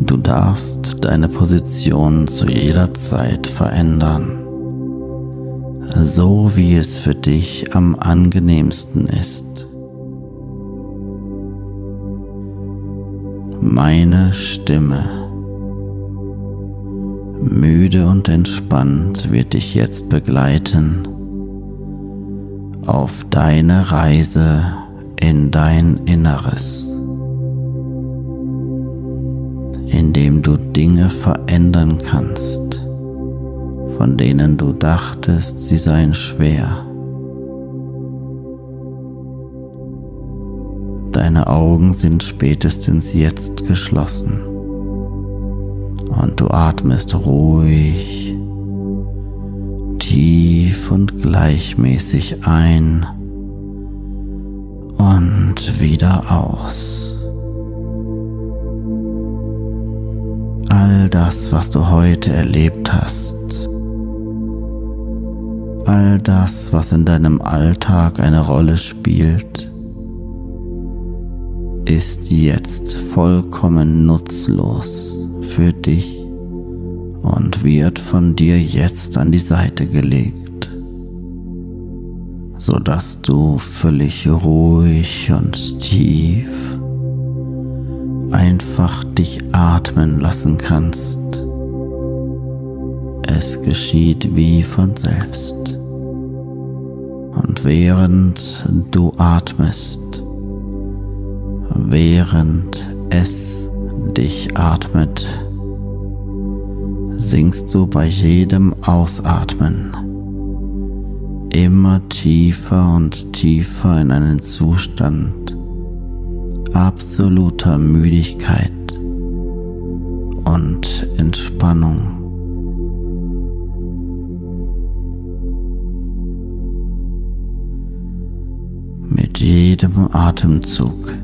Du darfst deine Position zu jeder Zeit verändern, so wie es für dich am angenehmsten ist. Meine Stimme, müde und entspannt, wird dich jetzt begleiten auf deine Reise in dein Inneres. Indem du Dinge verändern kannst, von denen du dachtest, sie seien schwer. Deine Augen sind spätestens jetzt geschlossen und du atmest ruhig, tief und gleichmäßig ein und wieder aus. All das, was du heute erlebt hast, all das, was in deinem Alltag eine Rolle spielt, ist jetzt vollkommen nutzlos für dich und wird von dir jetzt an die Seite gelegt, sodass du völlig ruhig und tief einfach dich atmen lassen kannst. Es geschieht wie von selbst. Und während du atmest, während es dich atmet, sinkst du bei jedem Ausatmen immer tiefer und tiefer in einen Zustand absoluter Müdigkeit und Entspannung. Mit jedem Atemzug,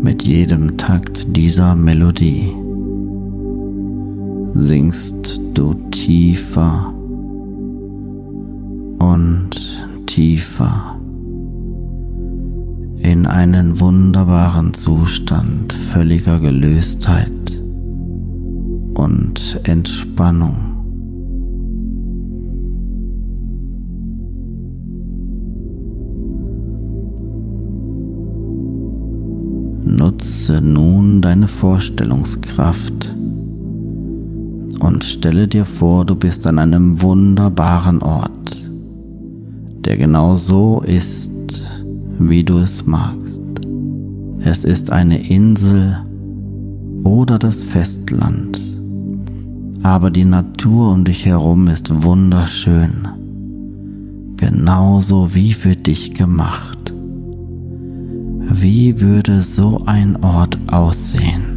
mit jedem Takt dieser Melodie singst du tiefer und tiefer in einen wunderbaren Zustand völliger Gelöstheit und Entspannung. Nutze nun deine Vorstellungskraft und stelle dir vor, du bist an einem wunderbaren Ort, der genau so ist, wie du es magst. Es ist eine Insel oder das Festland, aber die Natur um dich herum ist wunderschön, genauso wie für dich gemacht. Wie würde so ein Ort aussehen?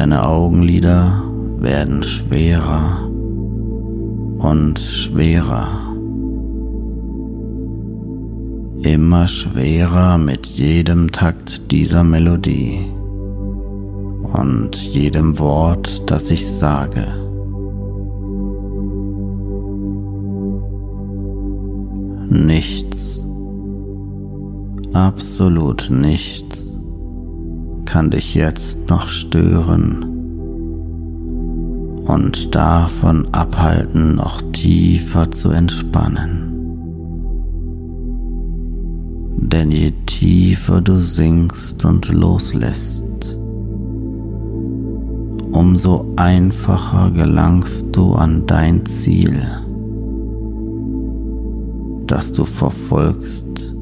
Deine Augenlider werden schwerer und schwerer. Immer schwerer mit jedem Takt dieser Melodie und jedem Wort, das ich sage. Nichts, absolut nichts kann dich jetzt noch stören und davon abhalten, noch tiefer zu entspannen. Denn je tiefer du sinkst und loslässt, umso einfacher gelangst du an dein Ziel, das du verfolgst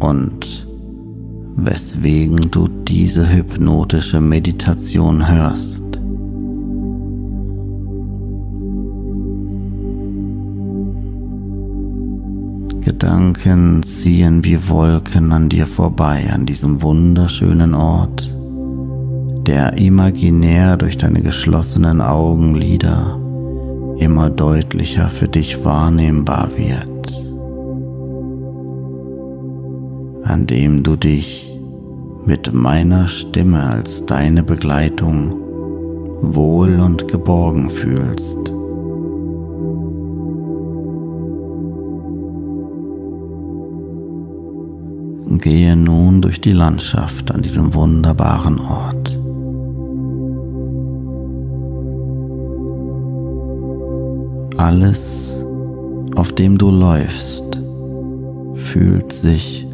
und weswegen du diese hypnotische Meditation hörst. Gedanken ziehen wie Wolken an dir vorbei, an diesem wunderschönen Ort, der imaginär durch deine geschlossenen Augenlider immer deutlicher für dich wahrnehmbar wird. an dem du dich mit meiner Stimme als deine Begleitung wohl und geborgen fühlst. Gehe nun durch die Landschaft an diesem wunderbaren Ort. Alles, auf dem du läufst, fühlt sich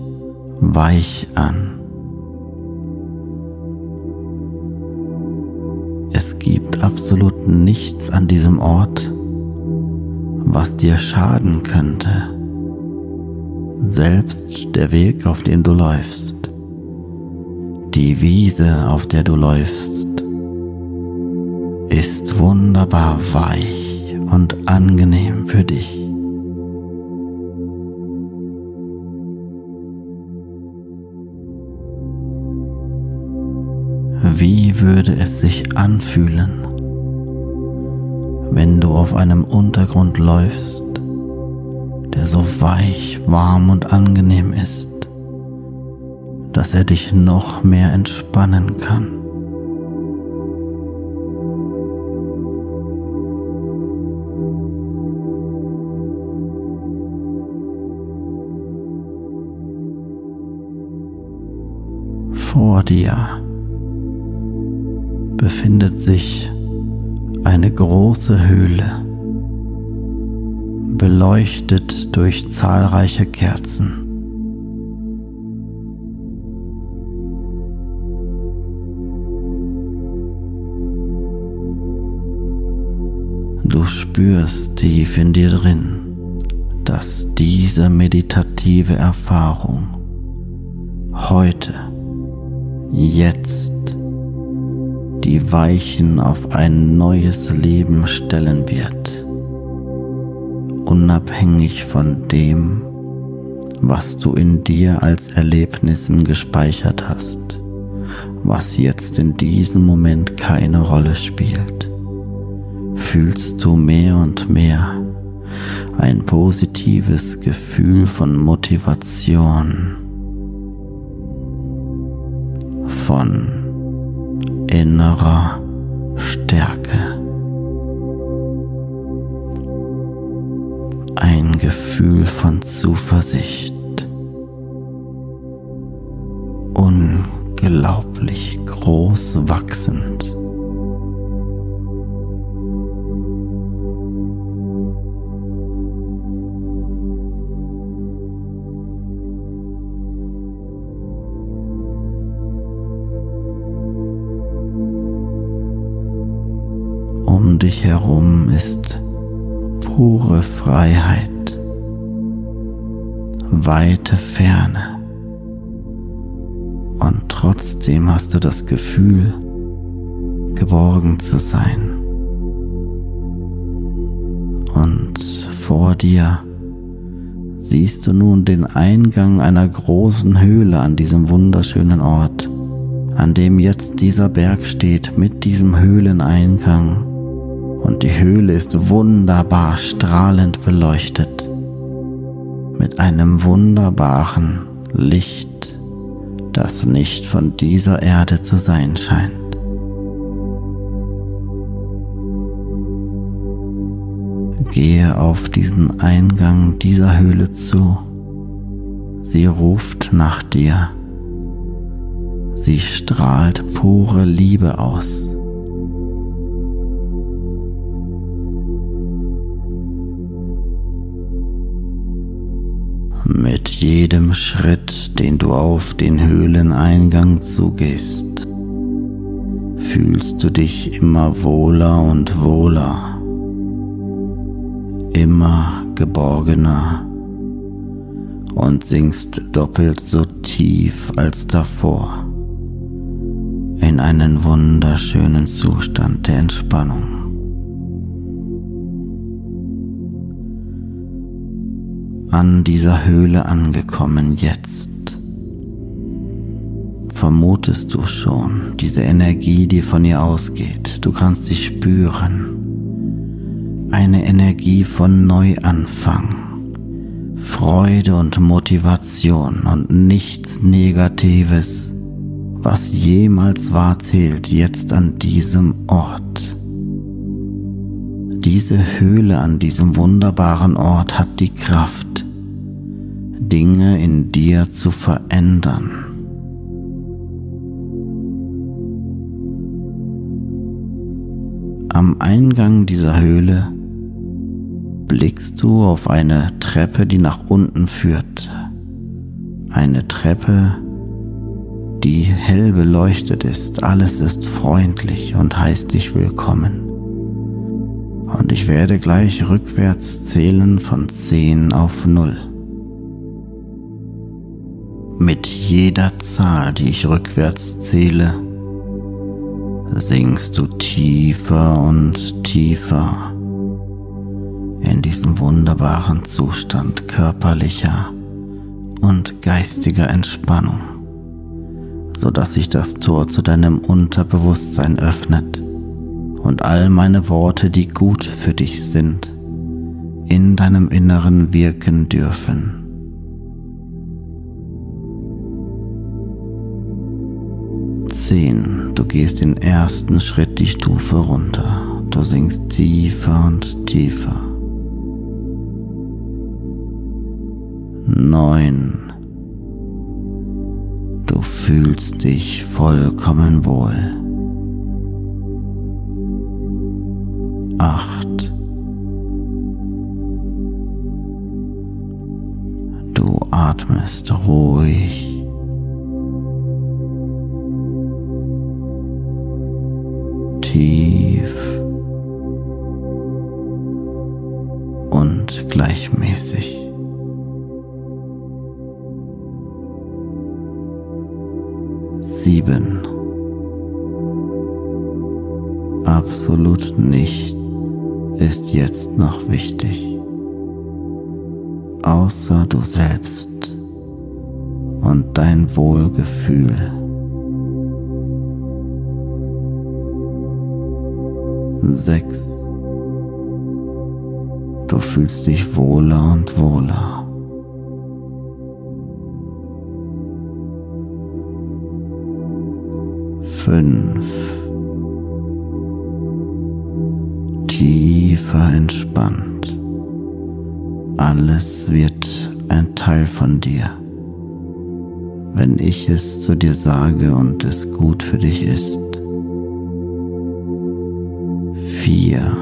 weich an. Es gibt absolut nichts an diesem Ort, was dir schaden könnte. Selbst der Weg, auf dem du läufst, die Wiese, auf der du läufst, ist wunderbar weich und angenehm für dich. Wie würde es sich anfühlen, wenn du auf einem Untergrund läufst, der so weich, warm und angenehm ist, dass er dich noch mehr entspannen kann? Vor dir befindet sich eine große Höhle, beleuchtet durch zahlreiche Kerzen. Du spürst tief in dir drin, dass diese meditative Erfahrung heute, jetzt die Weichen auf ein neues Leben stellen wird, unabhängig von dem, was du in dir als Erlebnissen gespeichert hast, was jetzt in diesem Moment keine Rolle spielt, fühlst du mehr und mehr ein positives Gefühl von Motivation, von innerer Stärke. Ein Gefühl von Zuversicht. Unglaublich groß wachsend. Dich herum ist pure Freiheit, weite Ferne. Und trotzdem hast du das Gefühl, geborgen zu sein. Und vor dir siehst du nun den Eingang einer großen Höhle an diesem wunderschönen Ort, an dem jetzt dieser Berg steht mit diesem Höhleneingang und die Höhle ist wunderbar strahlend beleuchtet mit einem wunderbaren Licht, das nicht von dieser Erde zu sein scheint. Gehe auf diesen Eingang dieser Höhle zu. Sie ruft nach dir. Sie strahlt pure Liebe aus. Mit jedem Schritt, den du auf den Höhleneingang zugehst, fühlst du dich immer wohler und wohler, immer geborgener und sinkst doppelt so tief als davor in einen wunderschönen Zustand der Entspannung. An dieser Höhle angekommen jetzt. Vermutest du schon diese Energie, die von ihr ausgeht. Du kannst sie spüren. Eine Energie von Neuanfang, Freude und Motivation und nichts Negatives, was jemals war, zählt jetzt an diesem Ort. Diese Höhle an diesem wunderbaren Ort hat die Kraft, Dinge in dir zu verändern. Am Eingang dieser Höhle blickst du auf eine Treppe, die nach unten führt. Eine Treppe, die hell beleuchtet ist. Alles ist freundlich und heißt dich willkommen. Und ich werde gleich rückwärts zählen von 10 auf 0. Mit jeder Zahl, die ich rückwärts zähle, sinkst du tiefer und tiefer in diesen wunderbaren Zustand körperlicher und geistiger Entspannung, sodass sich das Tor zu deinem Unterbewusstsein öffnet und all meine Worte, die gut für dich sind, in deinem Inneren wirken dürfen. Zehn. Du gehst den ersten Schritt die Stufe runter. Du sinkst tiefer und tiefer. Neun. Du fühlst dich vollkommen wohl. Acht. Du atmest ruhig. Tief und gleichmäßig. Sieben. Absolut nichts ist jetzt noch wichtig, außer du selbst und dein Wohlgefühl. Sechs. Du fühlst dich wohler und wohler. Fünf. Tiefer entspannt. Alles wird ein Teil von dir. Wenn ich es zu dir sage und es gut für dich ist. Vier.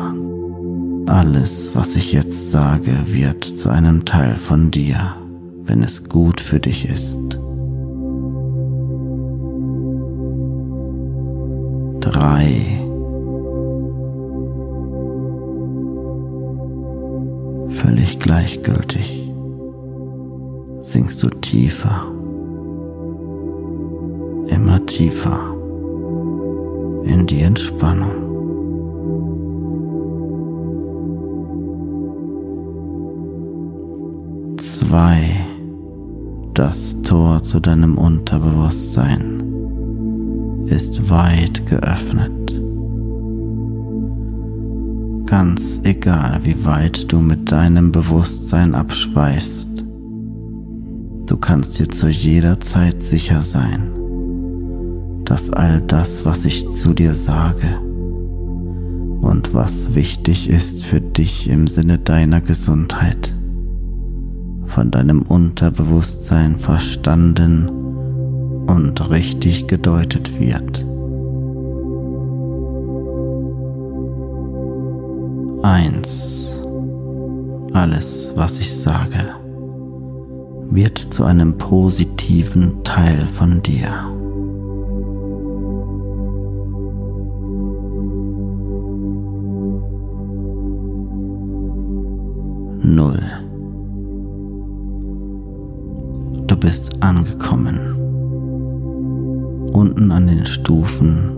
Alles, was ich jetzt sage, wird zu einem Teil von dir, wenn es gut für dich ist. Drei. Völlig gleichgültig, sinkst du tiefer, immer tiefer. In die Entspannung. Zwei, das Tor zu deinem Unterbewusstsein ist weit geöffnet ganz egal, wie weit du mit deinem Bewusstsein abschweifst. Du kannst dir zu jeder Zeit sicher sein, dass all das, was ich zu dir sage und was wichtig ist für dich im Sinne deiner Gesundheit, von deinem Unterbewusstsein verstanden und richtig gedeutet wird. Eins. Alles, was ich sage, wird zu einem positiven Teil von dir. Null. Du bist angekommen. Unten an den Stufen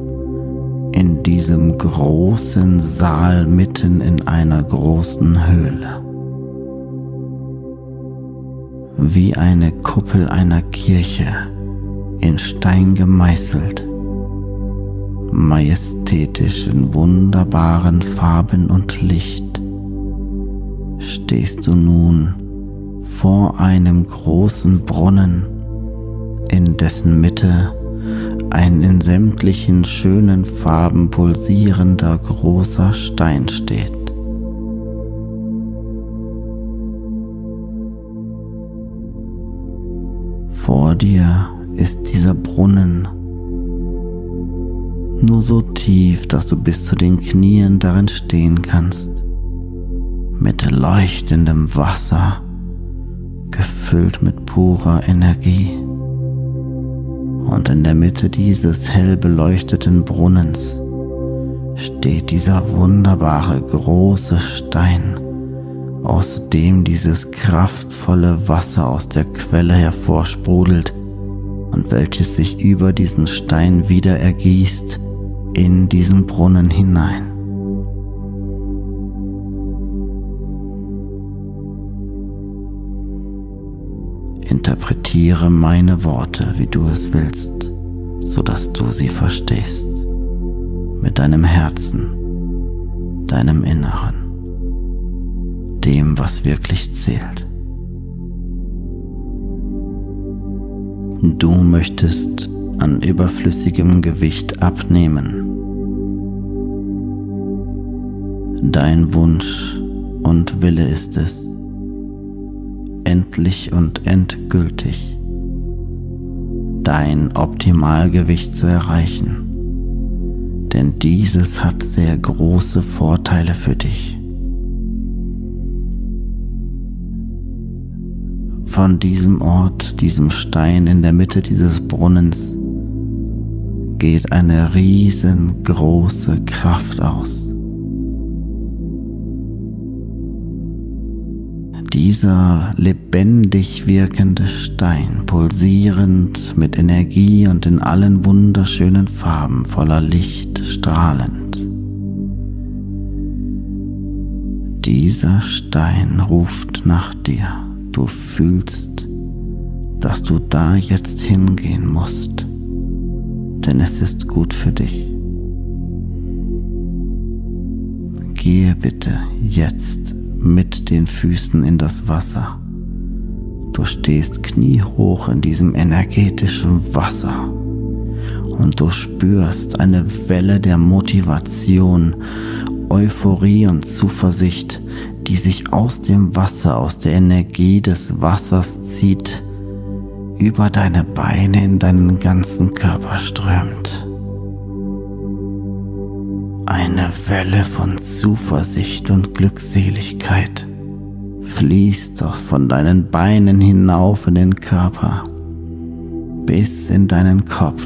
diesem großen Saal mitten in einer großen Höhle. Wie eine Kuppel einer Kirche in Stein gemeißelt, majestätisch in wunderbaren Farben und Licht, stehst du nun vor einem großen Brunnen, in dessen Mitte ein in sämtlichen schönen Farben pulsierender großer Stein steht. Vor dir ist dieser Brunnen, nur so tief, dass du bis zu den Knien darin stehen kannst, mit leuchtendem Wasser, gefüllt mit purer Energie. Und in der Mitte dieses hell beleuchteten Brunnens steht dieser wunderbare große Stein, aus dem dieses kraftvolle Wasser aus der Quelle hervorsprudelt und welches sich über diesen Stein wieder ergießt in diesen Brunnen hinein. Interpretiere meine Worte, wie du es willst, sodass du sie verstehst, mit deinem Herzen, deinem Inneren, dem, was wirklich zählt. Du möchtest an überflüssigem Gewicht abnehmen. Dein Wunsch und Wille ist es, endlich und endgültig dein Optimalgewicht zu erreichen. Denn dieses hat sehr große Vorteile für dich. Von diesem Ort, diesem Stein in der Mitte dieses Brunnens, geht eine riesengroße Kraft aus. Dieser lebendig wirkende Stein, pulsierend mit Energie und in allen wunderschönen Farben voller Licht strahlend. Dieser Stein ruft nach dir. Du fühlst, dass du da jetzt hingehen musst denn es ist gut für dich. Gehe bitte jetzt mit den Füßen in das Wasser. Du stehst kniehoch in diesem energetischen Wasser und du spürst eine Welle der Motivation, Euphorie und Zuversicht, die sich aus dem Wasser, aus der Energie des Wassers zieht über deine Beine in deinen ganzen Körper strömt. Eine Welle von Zuversicht und Glückseligkeit fließt doch von deinen Beinen hinauf in den Körper bis in deinen Kopf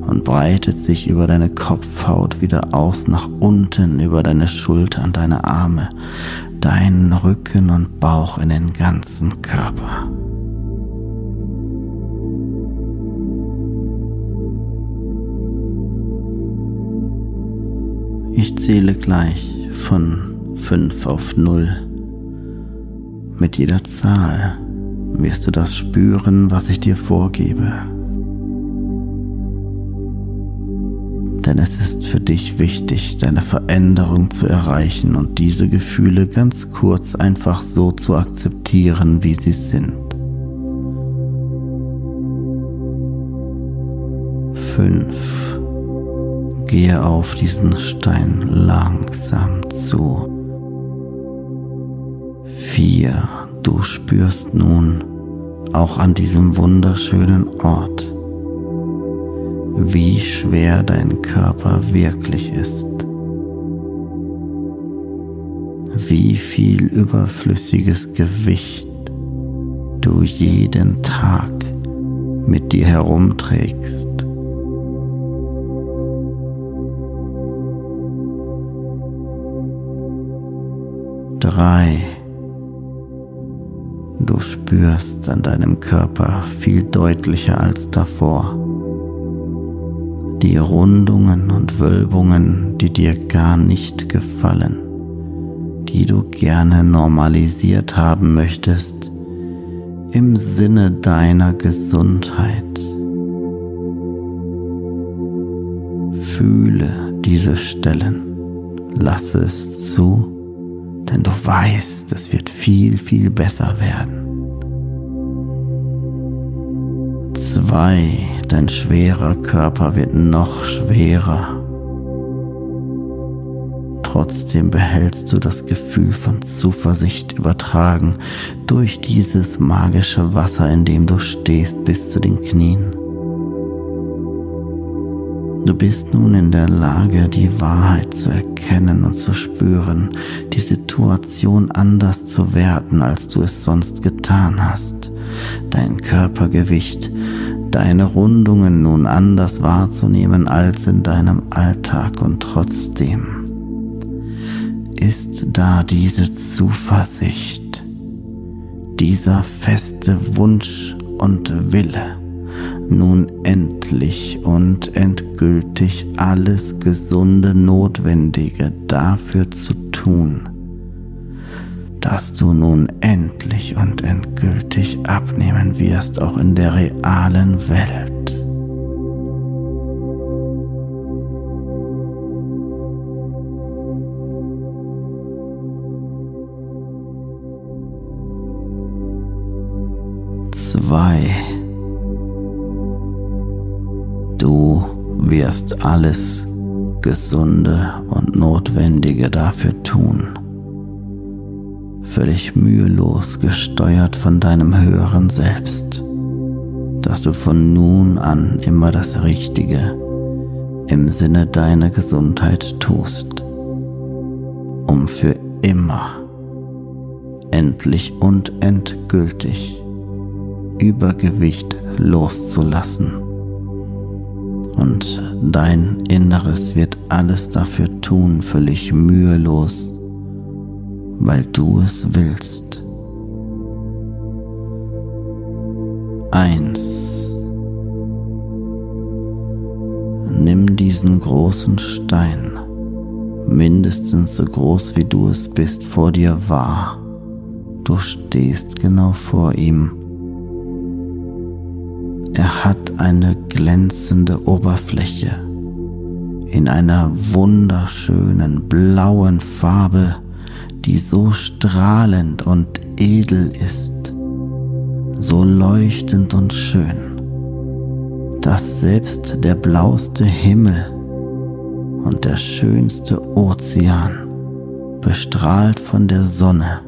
und breitet sich über deine Kopfhaut wieder aus nach unten über deine Schultern, deine Arme, deinen Rücken und Bauch in den ganzen Körper. Ich zähle gleich von 5 auf 0. Mit jeder Zahl wirst du das spüren, was ich dir vorgebe. Denn es ist für dich wichtig, deine Veränderung zu erreichen und diese Gefühle ganz kurz einfach so zu akzeptieren, wie sie sind. Fünf. Gehe auf diesen Stein langsam zu. Vier. Du spürst nun auch an diesem wunderschönen Ort, wie schwer dein Körper wirklich ist. Wie viel überflüssiges Gewicht du jeden Tag mit dir herumträgst. Drei. Du spürst an deinem Körper viel deutlicher als davor die Rundungen und Wölbungen, die dir gar nicht gefallen, die du gerne normalisiert haben möchtest im Sinne deiner Gesundheit. Fühle diese Stellen, lasse es zu denn du weißt, es wird viel, viel besser werden. Zwei, dein schwerer Körper wird noch schwerer. Trotzdem behältst du das Gefühl von Zuversicht übertragen durch dieses magische Wasser, in dem du stehst, bis zu den Knien. Du bist nun in der Lage, die Wahrheit zu erkennen und zu spüren, die Situation anders zu werten, als du es sonst getan hast, dein Körpergewicht, deine Rundungen nun anders wahrzunehmen als in deinem Alltag und trotzdem. Ist da diese Zuversicht, dieser feste Wunsch und Wille, nun endlich und endgültig alles gesunde Notwendige dafür zu tun, dass du nun endlich und endgültig abnehmen wirst, auch in der realen Welt. Zwei Du wirst alles Gesunde und Notwendige dafür tun. Völlig mühelos gesteuert von deinem höheren Selbst, dass du von nun an immer das Richtige im Sinne deiner Gesundheit tust, um für immer, endlich und endgültig Übergewicht loszulassen und dein Inneres wird alles dafür tun, völlig mühelos, weil du es willst. Eins. Nimm diesen großen Stein, mindestens so groß wie du es bist, vor dir wahr. Du stehst genau vor ihm er hat eine glänzende Oberfläche in einer wunderschönen blauen Farbe, die so strahlend und edel ist, so leuchtend und schön, dass selbst der blauste Himmel und der schönste Ozean, bestrahlt von der Sonne,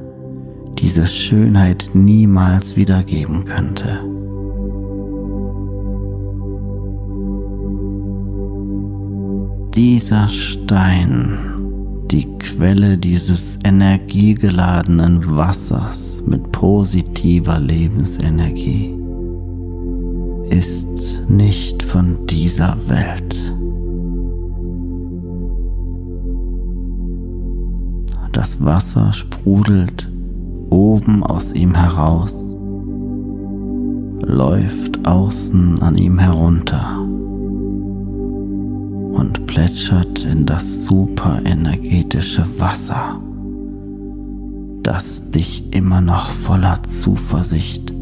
diese Schönheit niemals wiedergeben könnte. Dieser Stein die Quelle dieses energiegeladenen Wassers mit positiver Lebensenergie ist nicht von dieser Welt. Das Wasser sprudelt oben aus ihm heraus, läuft außen an ihm herunter und plätschert in das superenergetische Wasser, das dich immer noch voller Zuversicht,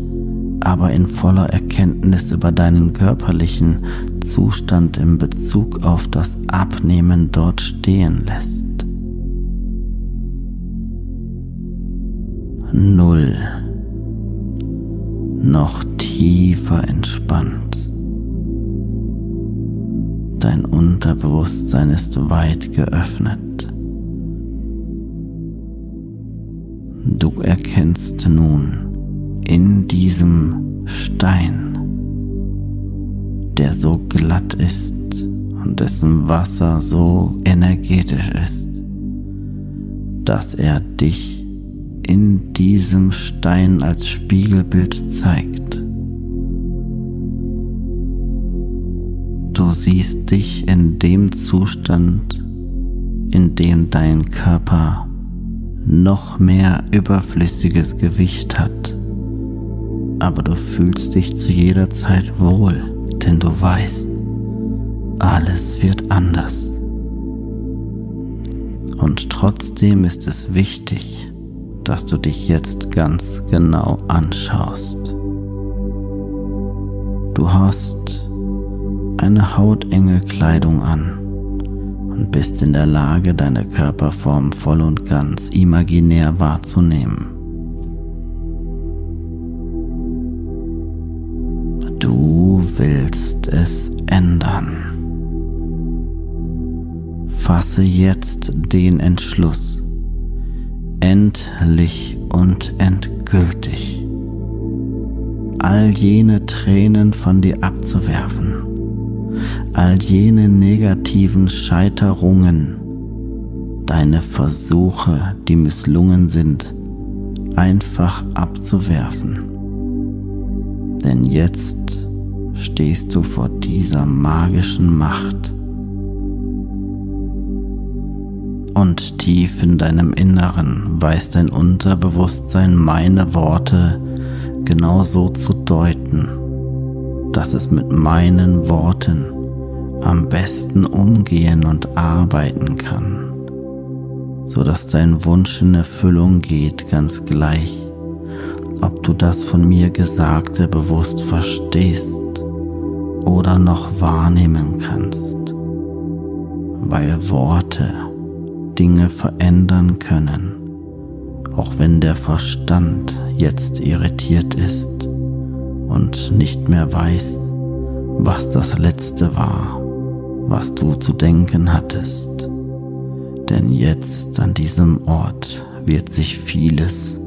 aber in voller Erkenntnis über deinen körperlichen Zustand in Bezug auf das Abnehmen dort stehen lässt. Null. Noch tiefer entspannt. Dein Unterbewusstsein ist weit geöffnet. Du erkennst nun in diesem Stein, der so glatt ist und dessen Wasser so energetisch ist, dass er dich in diesem Stein als Spiegelbild zeigt. Du siehst dich in dem Zustand, in dem dein Körper noch mehr überflüssiges Gewicht hat. Aber du fühlst dich zu jeder Zeit wohl, denn du weißt, alles wird anders. Und trotzdem ist es wichtig, dass du dich jetzt ganz genau anschaust. Du hast eine hautenge Kleidung an und bist in der Lage, deine Körperform voll und ganz imaginär wahrzunehmen. Du willst es ändern. fasse jetzt den Entschluss, endlich und endgültig all jene Tränen von dir abzuwerfen, all jene negativen Scheiterungen, deine Versuche, die misslungen sind, einfach abzuwerfen. Denn jetzt stehst du vor dieser magischen Macht. Und tief in deinem Inneren weiß dein Unterbewusstsein meine Worte genauso zu deuten, dass es mit meinen Worten am besten umgehen und arbeiten kann, so dass dein Wunsch in Erfüllung geht, ganz gleich, ob du das von mir Gesagte bewusst verstehst oder noch wahrnehmen kannst, weil Worte Dinge verändern können, auch wenn der Verstand jetzt irritiert ist und nicht mehr weiß, was das Letzte war, was du zu denken hattest. Denn jetzt an diesem Ort wird sich vieles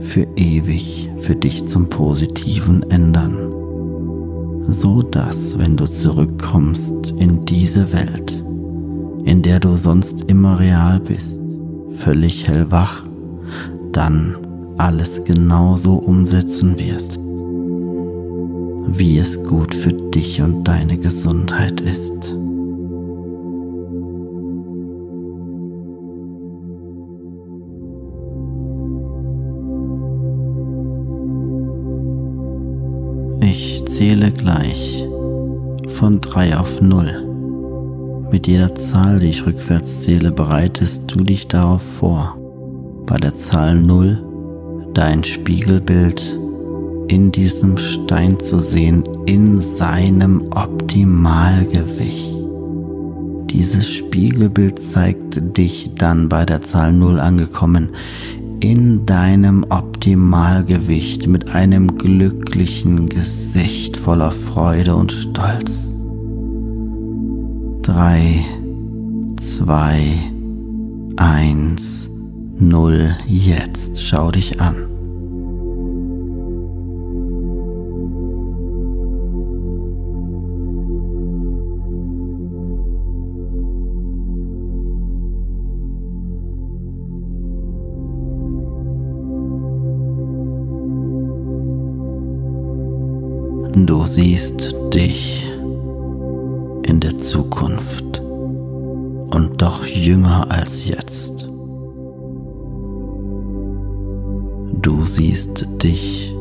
für ewig für dich zum Positiven ändern, so dass, wenn du zurückkommst in diese Welt, in der du sonst immer real bist, völlig hellwach, dann alles genauso umsetzen wirst, wie es gut für dich und deine Gesundheit ist. Ich zähle gleich von 3 auf 0. Mit jeder Zahl, die ich rückwärts zähle, bereitest du dich darauf vor. Bei der Zahl 0 dein Spiegelbild in diesem Stein zu sehen, in seinem Optimalgewicht. Dieses Spiegelbild zeigt dich dann bei der Zahl 0 angekommen in deinem Optimalgewicht mit einem glücklichen Gesicht voller Freude und Stolz. 3, 2, 1, Null jetzt. Schau dich an. Du siehst dich in der Zukunft und doch jünger als jetzt. Du siehst dich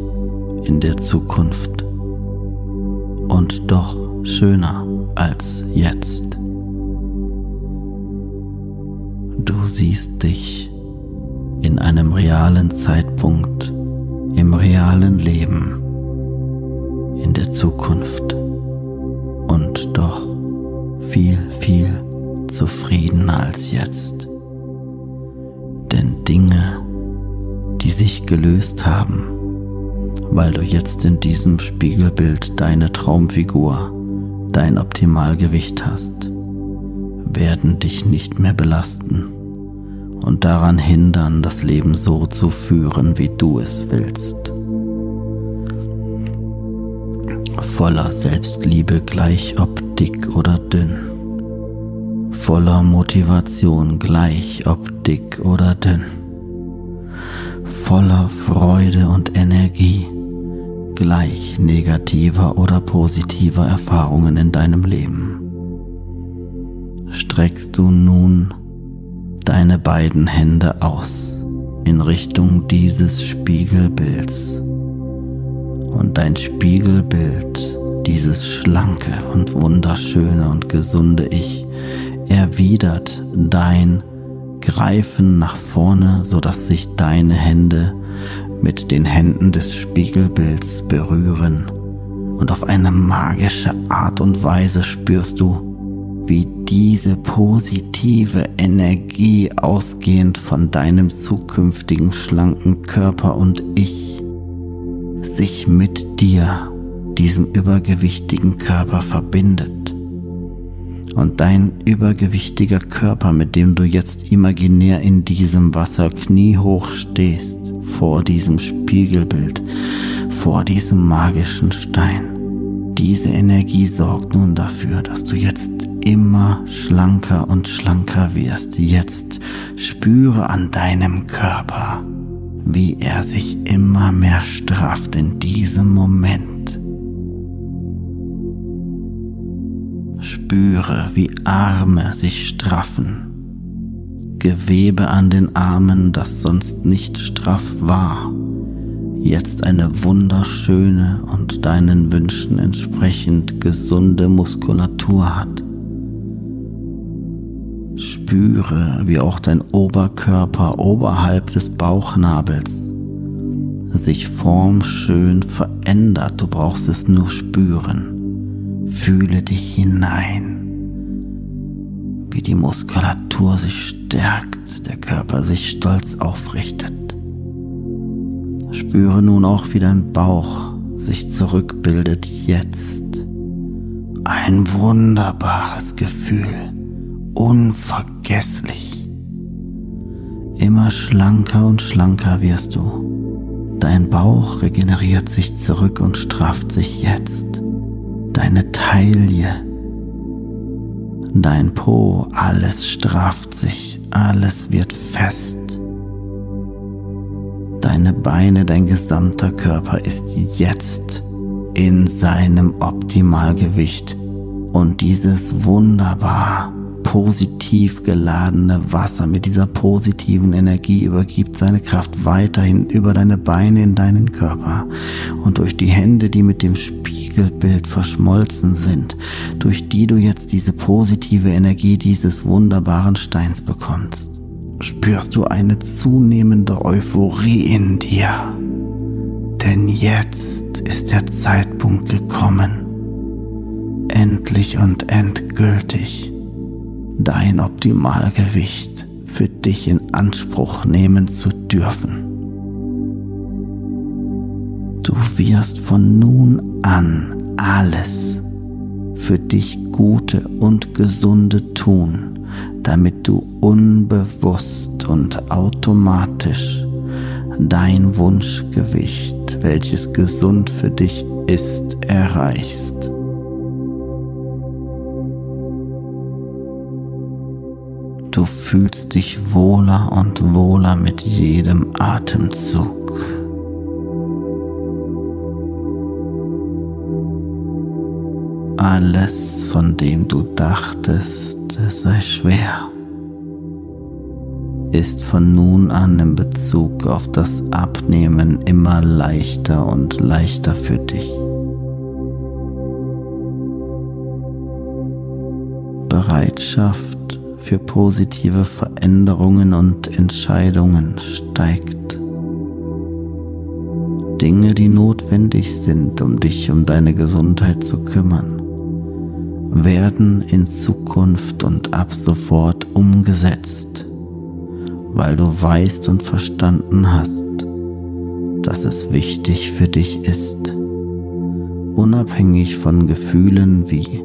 in der Zukunft und doch schöner als jetzt. Du siehst dich in einem realen Zeitpunkt im realen Leben in der Zukunft und doch viel, viel zufriedener als jetzt. Denn Dinge die sich gelöst haben, weil du jetzt in diesem Spiegelbild deine Traumfigur, dein Optimalgewicht hast, werden dich nicht mehr belasten und daran hindern, das Leben so zu führen, wie du es willst. Voller Selbstliebe gleich ob dick oder dünn. Voller Motivation gleich ob dick oder dünn voller Freude und Energie, gleich negativer oder positiver Erfahrungen in deinem Leben. Streckst du nun deine beiden Hände aus in Richtung dieses Spiegelbilds und dein Spiegelbild, dieses schlanke und wunderschöne und gesunde Ich, erwidert dein greifen nach vorne, sodass sich deine Hände mit den Händen des Spiegelbilds berühren. Und auf eine magische Art und Weise spürst du, wie diese positive Energie ausgehend von deinem zukünftigen schlanken Körper und Ich sich mit dir, diesem übergewichtigen Körper verbindet Und dein übergewichtiger Körper, mit dem du jetzt imaginär in diesem Wasser kniehoch stehst, vor diesem Spiegelbild, vor diesem magischen Stein. Diese Energie sorgt nun dafür, dass du jetzt immer schlanker und schlanker wirst. Jetzt spüre an deinem Körper, wie er sich immer mehr strafft in diesem Moment. Spüre, wie Arme sich straffen. Gewebe an den Armen, das sonst nicht straff war, jetzt eine wunderschöne und deinen Wünschen entsprechend gesunde Muskulatur hat. Spüre, wie auch dein Oberkörper oberhalb des Bauchnabels sich formschön verändert. Du brauchst es nur spüren. Fühle dich hinein, wie die Muskulatur sich stärkt, der Körper sich stolz aufrichtet. Spüre nun auch, wie dein Bauch sich zurückbildet jetzt. Ein wunderbares Gefühl unvergesslich. Immer schlanker und schlanker wirst du. Dein Bauch regeneriert sich zurück und strafft sich jetzt. Deine Taille, dein Po, alles strafft sich, alles wird fest. Deine Beine, dein gesamter Körper ist jetzt in seinem Optimalgewicht und dieses wunderbar positiv geladene Wasser mit dieser positiven Energie übergibt seine Kraft weiterhin über deine Beine in deinen Körper. Und durch die Hände, die mit dem Spiegelbild verschmolzen sind, durch die du jetzt diese positive Energie dieses wunderbaren Steins bekommst, spürst du eine zunehmende Euphorie in dir. Denn jetzt ist der Zeitpunkt gekommen, endlich und endgültig dein Optimalgewicht für dich in Anspruch nehmen zu dürfen. Du wirst von nun an alles für dich Gute und Gesunde tun, damit du unbewusst und automatisch dein Wunschgewicht, welches gesund für dich ist, erreichst. Du fühlst dich wohler und wohler mit jedem Atemzug. Alles, von dem du dachtest, es sei schwer, ist von nun an in Bezug auf das Abnehmen immer leichter und leichter für dich. Bereitschaft für positive Veränderungen und Entscheidungen steigt. Dinge, die notwendig sind, um dich um deine Gesundheit zu kümmern, werden in Zukunft und ab sofort umgesetzt, weil du weißt und verstanden hast, dass es wichtig für dich ist, unabhängig von Gefühlen wie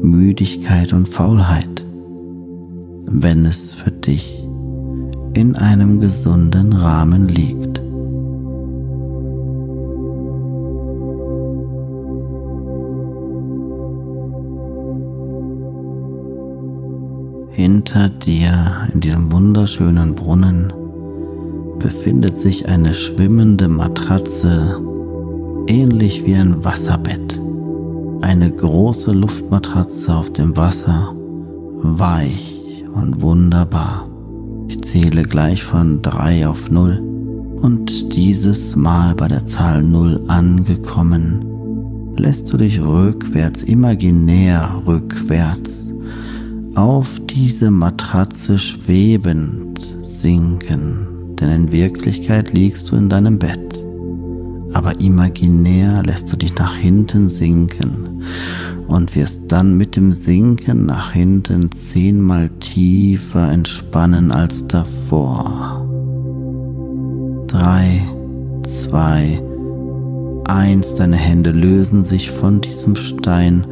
Müdigkeit und Faulheit wenn es für dich in einem gesunden Rahmen liegt. Hinter dir in diesem wunderschönen Brunnen befindet sich eine schwimmende Matratze, ähnlich wie ein Wasserbett. Eine große Luftmatratze auf dem Wasser, weich und wunderbar. Ich zähle gleich von 3 auf 0 und dieses Mal bei der Zahl 0 angekommen, lässt du dich rückwärts, imaginär rückwärts, auf diese Matratze schwebend sinken, denn in Wirklichkeit liegst du in deinem Bett, aber imaginär lässt du dich nach hinten sinken und wirst dann mit dem Sinken nach hinten zehnmal tiefer entspannen als davor. Drei, zwei, Eins, deine Hände lösen sich von diesem Stein.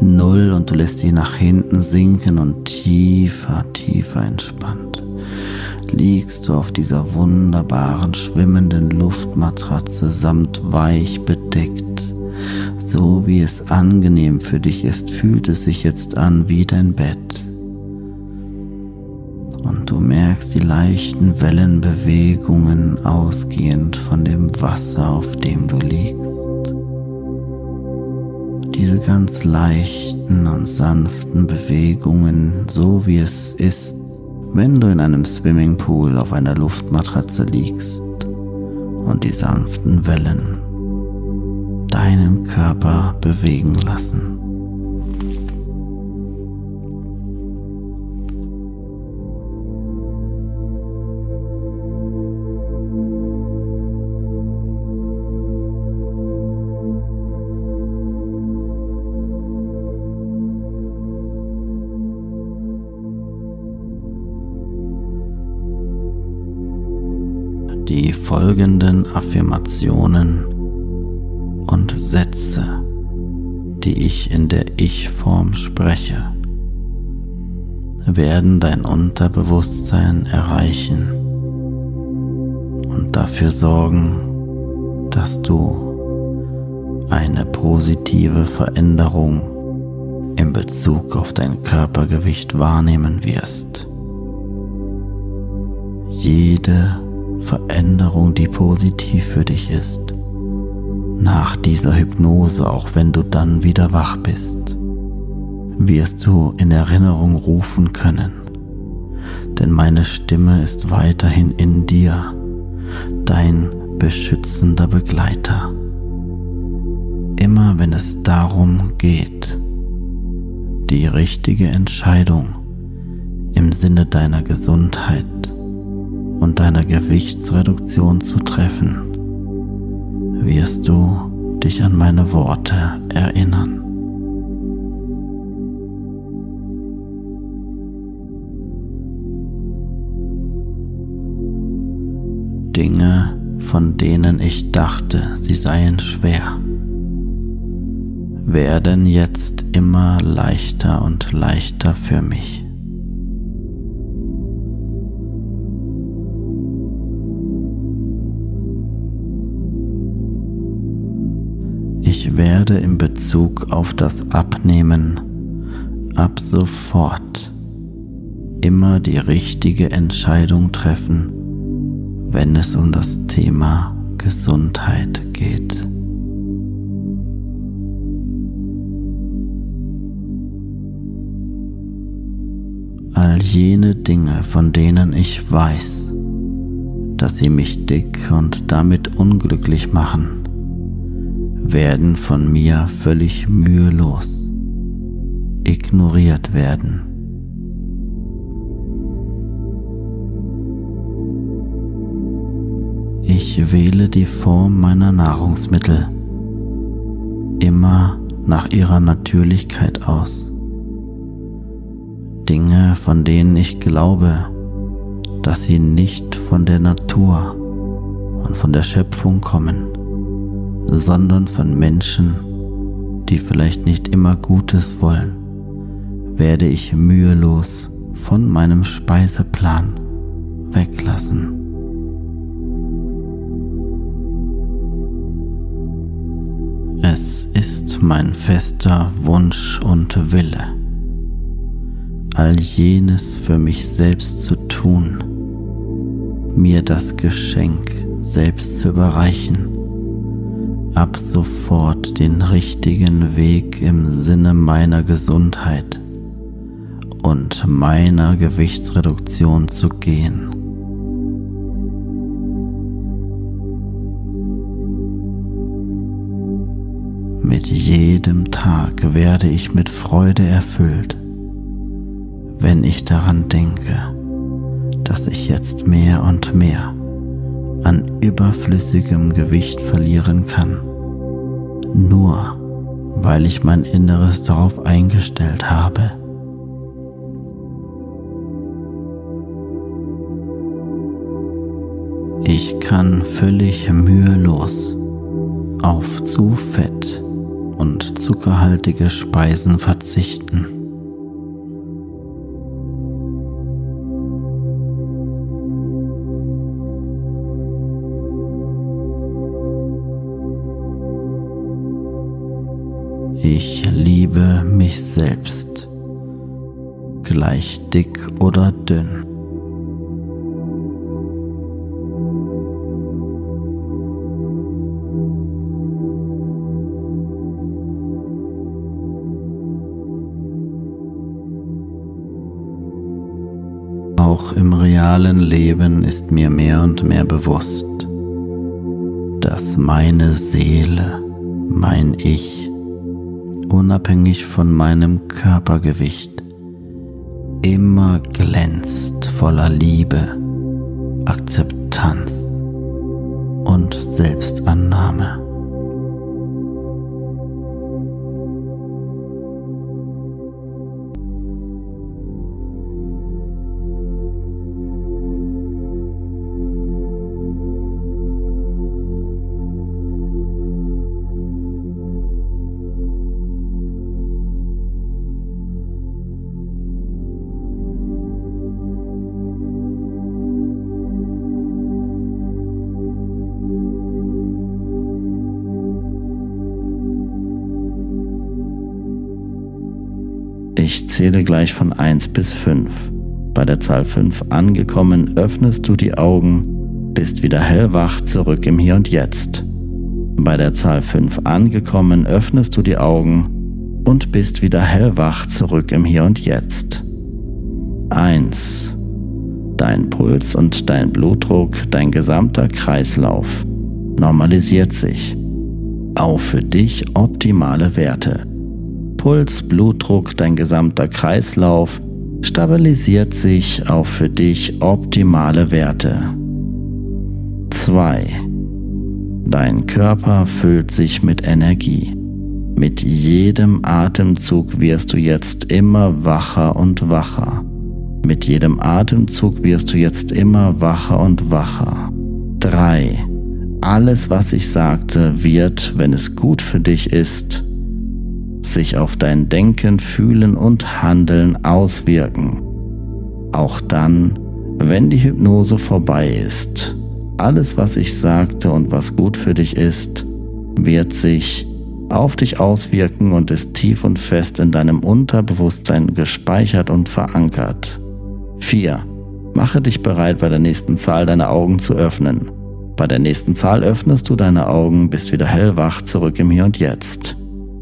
Null und du lässt dich nach hinten sinken und tiefer, tiefer entspannt. Liegst du auf dieser wunderbaren schwimmenden Luftmatratze samt weich bedeckt. So wie es angenehm für dich ist, fühlt es sich jetzt an wie dein Bett und du merkst die leichten Wellenbewegungen ausgehend von dem Wasser, auf dem du liegst. Diese ganz leichten und sanften Bewegungen, so wie es ist, wenn du in einem Swimmingpool auf einer Luftmatratze liegst und die sanften Wellen deinen Körper bewegen lassen. die folgenden Affirmationen und Sätze, die ich in der Ich-Form spreche, werden dein Unterbewusstsein erreichen und dafür sorgen, dass du eine positive Veränderung in Bezug auf dein Körpergewicht wahrnehmen wirst. Jede Veränderung, die positiv für dich ist. Nach dieser Hypnose, auch wenn du dann wieder wach bist, wirst du in Erinnerung rufen können. Denn meine Stimme ist weiterhin in dir, dein beschützender Begleiter. Immer wenn es darum geht, die richtige Entscheidung im Sinne deiner Gesundheit und deiner Gewichtsreduktion zu treffen, wirst du dich an meine Worte erinnern. Dinge, von denen ich dachte, sie seien schwer, werden jetzt immer leichter und leichter für mich. Werde in Bezug auf das Abnehmen ab sofort immer die richtige Entscheidung treffen, wenn es um das Thema Gesundheit geht. All jene Dinge, von denen ich weiß, dass sie mich dick und damit unglücklich machen, werden von mir völlig mühelos ignoriert werden. Ich wähle die Form meiner Nahrungsmittel immer nach ihrer Natürlichkeit aus. Dinge, von denen ich glaube, dass sie nicht von der Natur und von der Schöpfung kommen sondern von Menschen, die vielleicht nicht immer Gutes wollen, werde ich mühelos von meinem Speiseplan weglassen. Es ist mein fester Wunsch und Wille, all jenes für mich selbst zu tun, mir das Geschenk selbst zu überreichen ab sofort den richtigen Weg im Sinne meiner Gesundheit und meiner Gewichtsreduktion zu gehen. Mit jedem Tag werde ich mit Freude erfüllt, wenn ich daran denke, dass ich jetzt mehr und mehr an überflüssigem Gewicht verlieren kann nur weil ich mein Inneres darauf eingestellt habe. Ich kann völlig mühelos auf zu fett und zuckerhaltige Speisen verzichten. Ich liebe mich selbst, gleich dick oder dünn. Auch im realen Leben ist mir mehr und mehr bewusst, dass meine Seele, mein Ich, unabhängig von meinem Körpergewicht, immer glänzt voller Liebe, Akzeptanz und Selbstannahme. Zähle gleich von 1 bis 5. Bei der Zahl 5 angekommen, öffnest du die Augen, bist wieder hellwach zurück im Hier und Jetzt. Bei der Zahl 5 angekommen, öffnest du die Augen und bist wieder hellwach zurück im Hier und Jetzt. 1. Dein Puls und dein Blutdruck, dein gesamter Kreislauf normalisiert sich auf für dich optimale Werte. Puls, Blutdruck, dein gesamter Kreislauf stabilisiert sich auf für dich optimale Werte. 2. Dein Körper füllt sich mit Energie. Mit jedem Atemzug wirst du jetzt immer wacher und wacher. Mit jedem Atemzug wirst du jetzt immer wacher und wacher. 3. Alles, was ich sagte, wird, wenn es gut für dich ist, sich auf dein Denken, Fühlen und Handeln auswirken. Auch dann, wenn die Hypnose vorbei ist. Alles, was ich sagte und was gut für dich ist, wird sich auf dich auswirken und ist tief und fest in deinem Unterbewusstsein gespeichert und verankert. 4. Mache dich bereit, bei der nächsten Zahl deine Augen zu öffnen. Bei der nächsten Zahl öffnest du deine Augen, bist wieder hellwach zurück im Hier und Jetzt.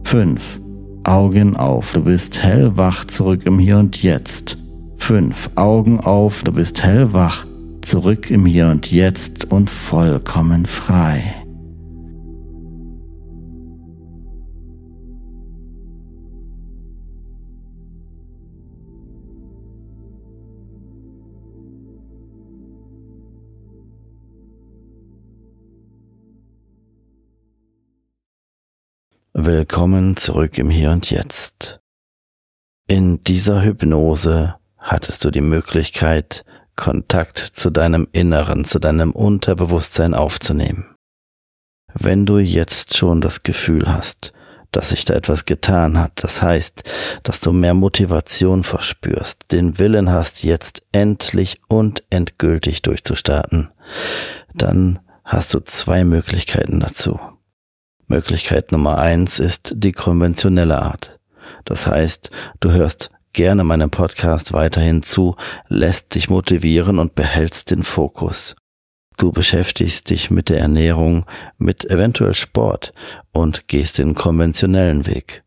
5. Augen auf, du bist hellwach zurück im Hier und Jetzt. 5. Augen auf, du bist hellwach zurück im Hier und Jetzt und vollkommen frei. Willkommen zurück im Hier und Jetzt. In dieser Hypnose hattest du die Möglichkeit, Kontakt zu deinem Inneren, zu deinem Unterbewusstsein aufzunehmen. Wenn du jetzt schon das Gefühl hast, dass sich da etwas getan hat, das heißt, dass du mehr Motivation verspürst, den Willen hast, jetzt endlich und endgültig durchzustarten, dann hast du zwei Möglichkeiten dazu. Möglichkeit Nummer eins ist die konventionelle Art. Das heißt, du hörst gerne meinem Podcast weiterhin zu, lässt dich motivieren und behältst den Fokus. Du beschäftigst dich mit der Ernährung, mit eventuell Sport und gehst den konventionellen Weg.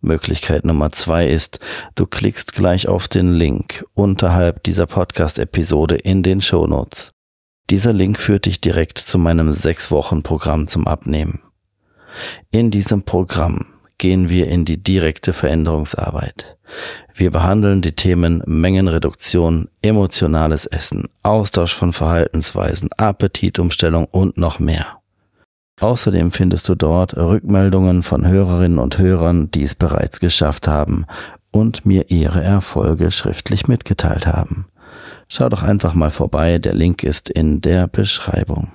Möglichkeit Nummer zwei ist, du klickst gleich auf den Link unterhalb dieser Podcast-Episode in den Show Notes. Dieser Link führt dich direkt zu meinem sechs Wochen Programm zum Abnehmen. In diesem Programm gehen wir in die direkte Veränderungsarbeit. Wir behandeln die Themen Mengenreduktion, emotionales Essen, Austausch von Verhaltensweisen, Appetitumstellung und noch mehr. Außerdem findest du dort Rückmeldungen von Hörerinnen und Hörern, die es bereits geschafft haben und mir ihre Erfolge schriftlich mitgeteilt haben. Schau doch einfach mal vorbei, der Link ist in der Beschreibung.